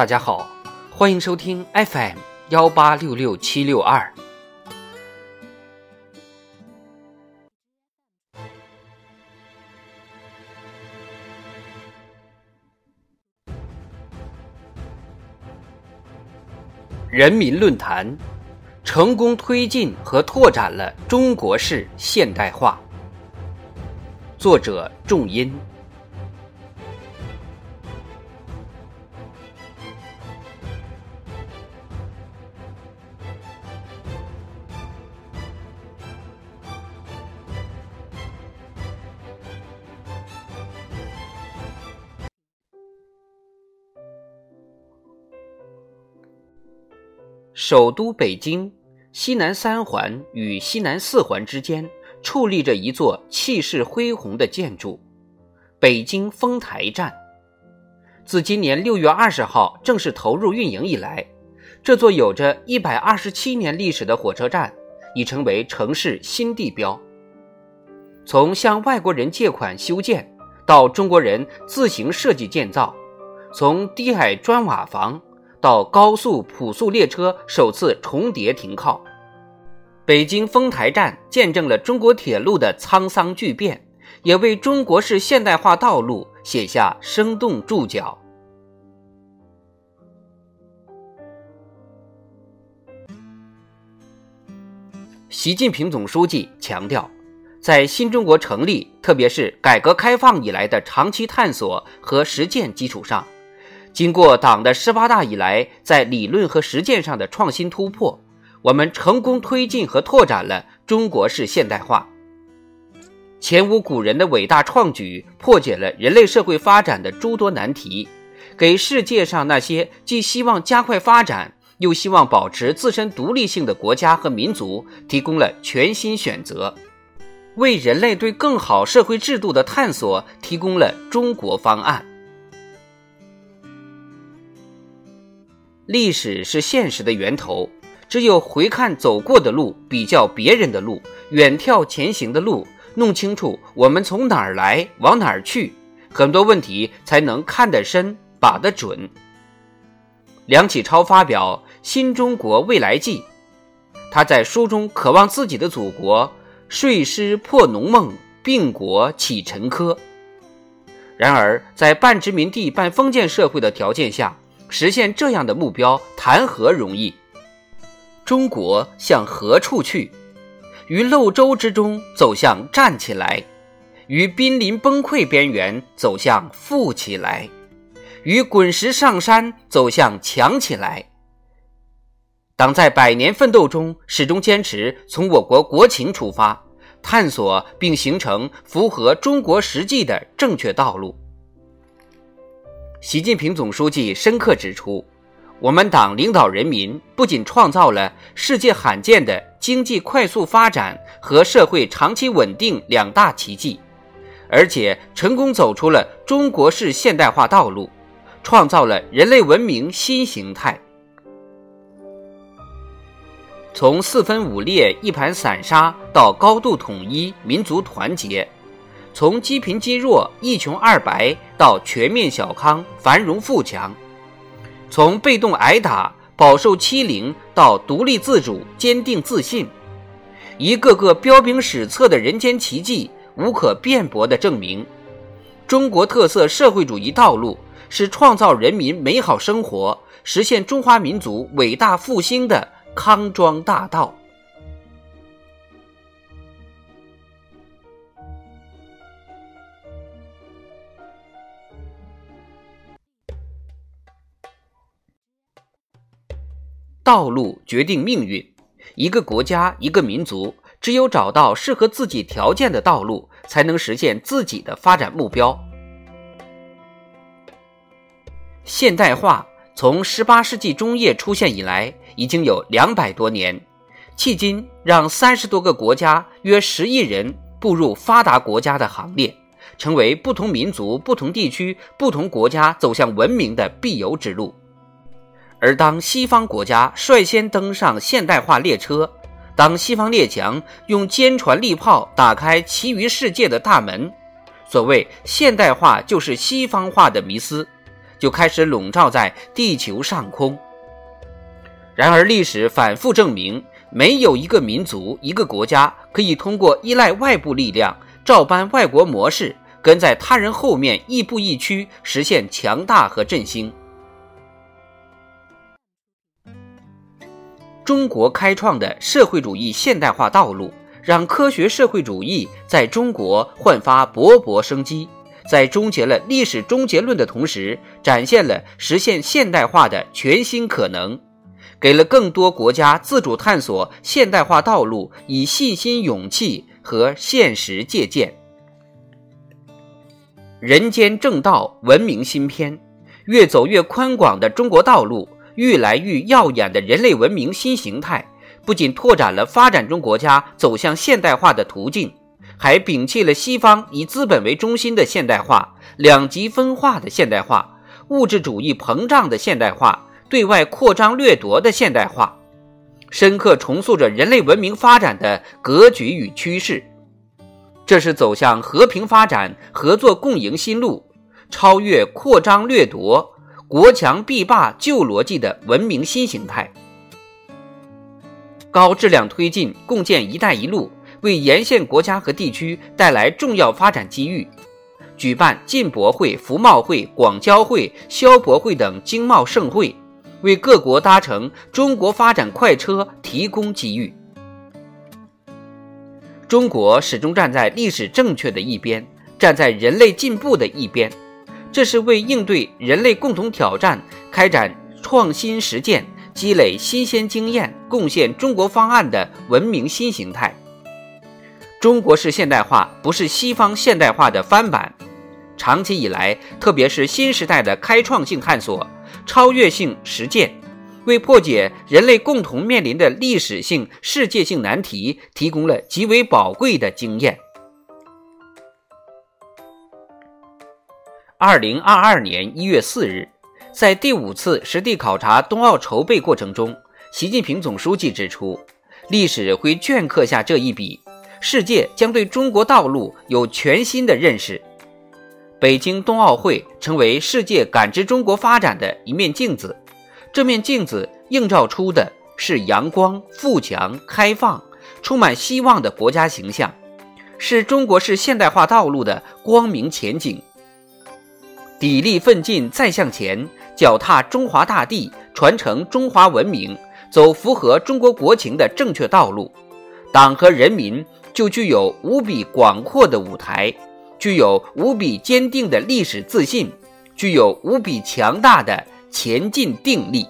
大家好，欢迎收听 FM 幺八六六七六二。人民论坛成功推进和拓展了中国式现代化。作者：仲音。首都北京西南三环与西南四环之间矗立着一座气势恢宏的建筑——北京丰台站。自今年六月二十号正式投入运营以来，这座有着一百二十七年历史的火车站已成为城市新地标。从向外国人借款修建，到中国人自行设计建造，从低矮砖瓦房。到高速普速列车首次重叠停靠，北京丰台站见证了中国铁路的沧桑巨变，也为中国式现代化道路写下生动注脚。习近平总书记强调，在新中国成立，特别是改革开放以来的长期探索和实践基础上。经过党的十八大以来，在理论和实践上的创新突破，我们成功推进和拓展了中国式现代化。前无古人的伟大创举，破解了人类社会发展的诸多难题，给世界上那些既希望加快发展，又希望保持自身独立性的国家和民族提供了全新选择，为人类对更好社会制度的探索提供了中国方案。历史是现实的源头，只有回看走过的路，比较别人的路，远眺前行的路，弄清楚我们从哪儿来，往哪儿去，很多问题才能看得深，把得准。梁启超发表《新中国未来记》，他在书中渴望自己的祖国睡狮破农梦，病国起沉疴。然而，在半殖民地半封建社会的条件下，实现这样的目标谈何容易？中国向何处去？于漏舟之中走向站起来，于濒临崩溃边缘走向富起来，于滚石上山走向强起来。党在百年奋斗中始终坚持从我国国情出发，探索并形成符合中国实际的正确道路。习近平总书记深刻指出，我们党领导人民不仅创造了世界罕见的经济快速发展和社会长期稳定两大奇迹，而且成功走出了中国式现代化道路，创造了人类文明新形态。从四分五裂、一盘散沙到高度统一、民族团结。从积贫积弱、一穷二白到全面小康、繁荣富强；从被动挨打、饱受欺凌到独立自主、坚定自信，一个个彪炳史册的人间奇迹，无可辩驳地证明，中国特色社会主义道路是创造人民美好生活、实现中华民族伟大复兴的康庄大道。道路决定命运，一个国家、一个民族，只有找到适合自己条件的道路，才能实现自己的发展目标。现代化从十八世纪中叶出现以来，已经有两百多年，迄今让三十多个国家、约十亿人步入发达国家的行列，成为不同民族、不同地区、不同国家走向文明的必由之路。而当西方国家率先登上现代化列车，当西方列强用坚船利炮打开其余世界的大门，所谓现代化就是西方化的迷思，就开始笼罩在地球上空。然而，历史反复证明，没有一个民族、一个国家可以通过依赖外部力量，照搬外国模式，跟在他人后面亦步亦趋，实现强大和振兴。中国开创的社会主义现代化道路，让科学社会主义在中国焕发勃勃生机，在终结了历史终结论的同时，展现了实现现代化的全新可能，给了更多国家自主探索现代化道路以信心、勇气和现实借鉴。人间正道，文明新篇，越走越宽广的中国道路。愈来愈耀眼的人类文明新形态，不仅拓展了发展中国家走向现代化的途径，还摒弃了西方以资本为中心的现代化、两极分化的现代化、物质主义膨胀的现代化、对外扩张掠夺的现代化，深刻重塑着人类文明发展的格局与趋势。这是走向和平发展、合作共赢新路，超越扩张掠夺。国强必霸旧逻辑的文明新形态，高质量推进共建“一带一路”，为沿线国家和地区带来重要发展机遇。举办进博会、服贸会、广交会、消博会等经贸盛会，为各国搭乘中国发展快车提供机遇。中国始终站在历史正确的一边，站在人类进步的一边。这是为应对人类共同挑战，开展创新实践、积累新鲜经验、贡献中国方案的文明新形态。中国式现代化不是西方现代化的翻版。长期以来，特别是新时代的开创性探索、超越性实践，为破解人类共同面临的历史性、世界性难题提供了极为宝贵的经验。二零二二年一月四日，在第五次实地考察冬奥筹备过程中，习近平总书记指出，历史会镌刻下这一笔，世界将对中国道路有全新的认识。北京冬奥会成为世界感知中国发展的一面镜子，这面镜子映照出的是阳光、富强、开放、充满希望的国家形象，是中国式现代化道路的光明前景。砥砺奋进再向前，脚踏中华大地，传承中华文明，走符合中国国情的正确道路，党和人民就具有无比广阔的舞台，具有无比坚定的历史自信，具有无比强大的前进定力。